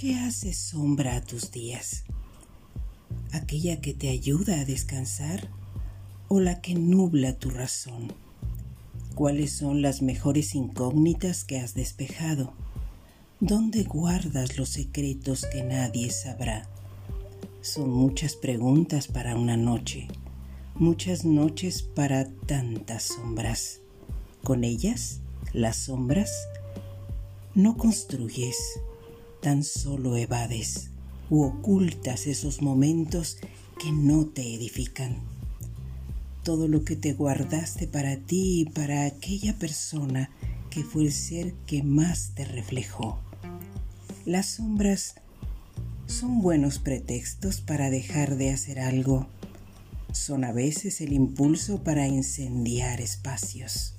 ¿Qué hace sombra a tus días? ¿Aquella que te ayuda a descansar o la que nubla tu razón? ¿Cuáles son las mejores incógnitas que has despejado? ¿Dónde guardas los secretos que nadie sabrá? Son muchas preguntas para una noche, muchas noches para tantas sombras. Con ellas, las sombras, no construyes, tan solo evades u ocultas esos momentos que no te edifican. Todo lo que te guardaste para ti y para aquella persona que fue el ser que más te reflejó. Las sombras son buenos pretextos para dejar de hacer algo. Son a veces el impulso para incendiar espacios.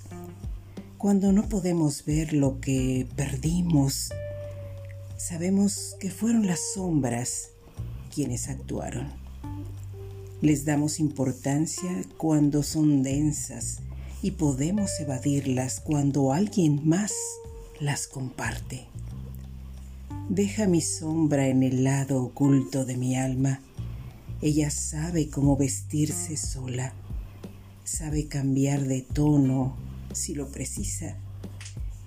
Cuando no podemos ver lo que perdimos, sabemos que fueron las sombras quienes actuaron. Les damos importancia cuando son densas y podemos evadirlas cuando alguien más las comparte. Deja mi sombra en el lado oculto de mi alma. Ella sabe cómo vestirse sola, sabe cambiar de tono si lo precisa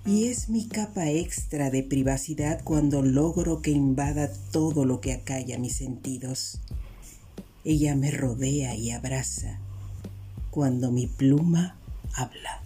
y es mi capa extra de privacidad cuando logro que invada todo lo que acalla mis sentidos. Ella me rodea y abraza cuando mi pluma habla.